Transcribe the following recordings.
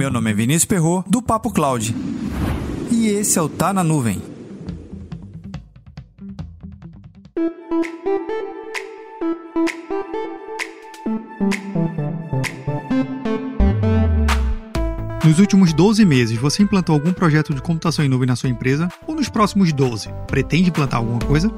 Meu nome é Vinícius Perro do Papo Cloud. E esse é o Tá na Nuvem. Nos últimos 12 meses, você implantou algum projeto de computação em nuvem na sua empresa? Ou nos próximos 12, pretende implantar alguma coisa?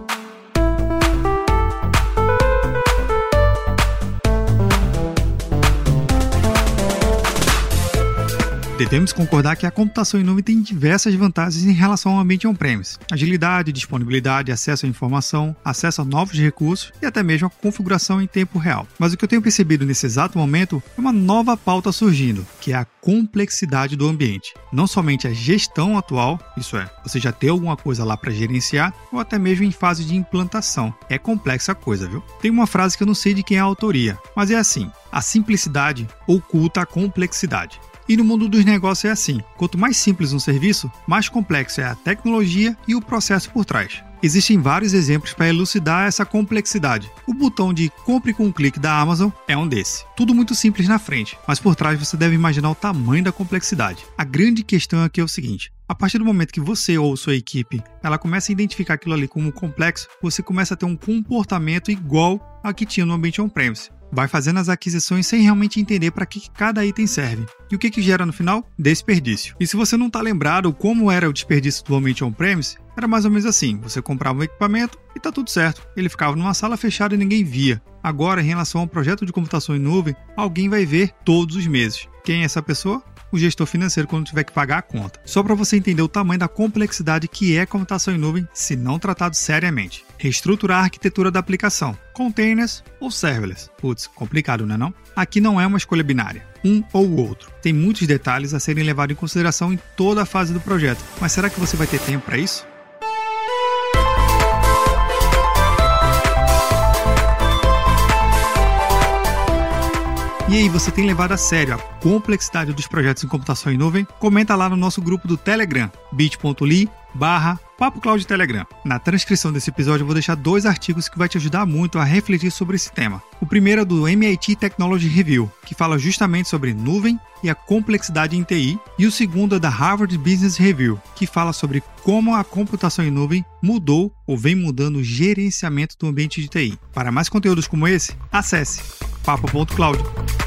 Devemos concordar que a computação em nuvem tem diversas vantagens em relação ao ambiente on-premise: agilidade, disponibilidade, acesso à informação, acesso a novos recursos e até mesmo a configuração em tempo real. Mas o que eu tenho percebido nesse exato momento é uma nova pauta surgindo, que é a complexidade do ambiente. Não somente a gestão atual, isso é, você já tem alguma coisa lá para gerenciar, ou até mesmo em fase de implantação. É complexa a coisa, viu? Tem uma frase que eu não sei de quem é a autoria, mas é assim: a simplicidade oculta a complexidade. E no mundo dos negócios é assim: quanto mais simples um serviço, mais complexo é a tecnologia e o processo por trás. Existem vários exemplos para elucidar essa complexidade. O botão de compre com um clique da Amazon é um desse. Tudo muito simples na frente, mas por trás você deve imaginar o tamanho da complexidade. A grande questão aqui é o seguinte: a partir do momento que você ou sua equipe ela começa a identificar aquilo ali como complexo, você começa a ter um comportamento igual a que tinha no ambiente on-premise vai fazendo as aquisições sem realmente entender para que cada item serve. E o que, que gera no final? Desperdício. E se você não está lembrado como era o desperdício do ambiente on-premise, era mais ou menos assim: você comprava um equipamento e tá tudo certo. Ele ficava numa sala fechada e ninguém via. Agora, em relação a um projeto de computação em nuvem, alguém vai ver todos os meses. Quem é essa pessoa? O gestor financeiro quando tiver que pagar a conta. Só para você entender o tamanho da complexidade que é a computação em nuvem se não tratado seriamente. Reestruturar a arquitetura da aplicação, containers ou serverless. Putz, complicado, não é não? Aqui não é uma escolha binária, um ou outro. Tem muitos detalhes a serem levados em consideração em toda a fase do projeto. Mas será que você vai ter tempo para isso? E aí, você tem levado a sério a complexidade dos projetos em computação em nuvem? Comenta lá no nosso grupo do Telegram, bit.ly barra Papo Telegram. Na transcrição desse episódio eu vou deixar dois artigos que vai te ajudar muito a refletir sobre esse tema. O primeiro é do MIT Technology Review, que fala justamente sobre nuvem e a complexidade em TI, e o segundo é da Harvard Business Review, que fala sobre como a computação em nuvem mudou ou vem mudando o gerenciamento do ambiente de TI. Para mais conteúdos como esse, acesse papo.cloud.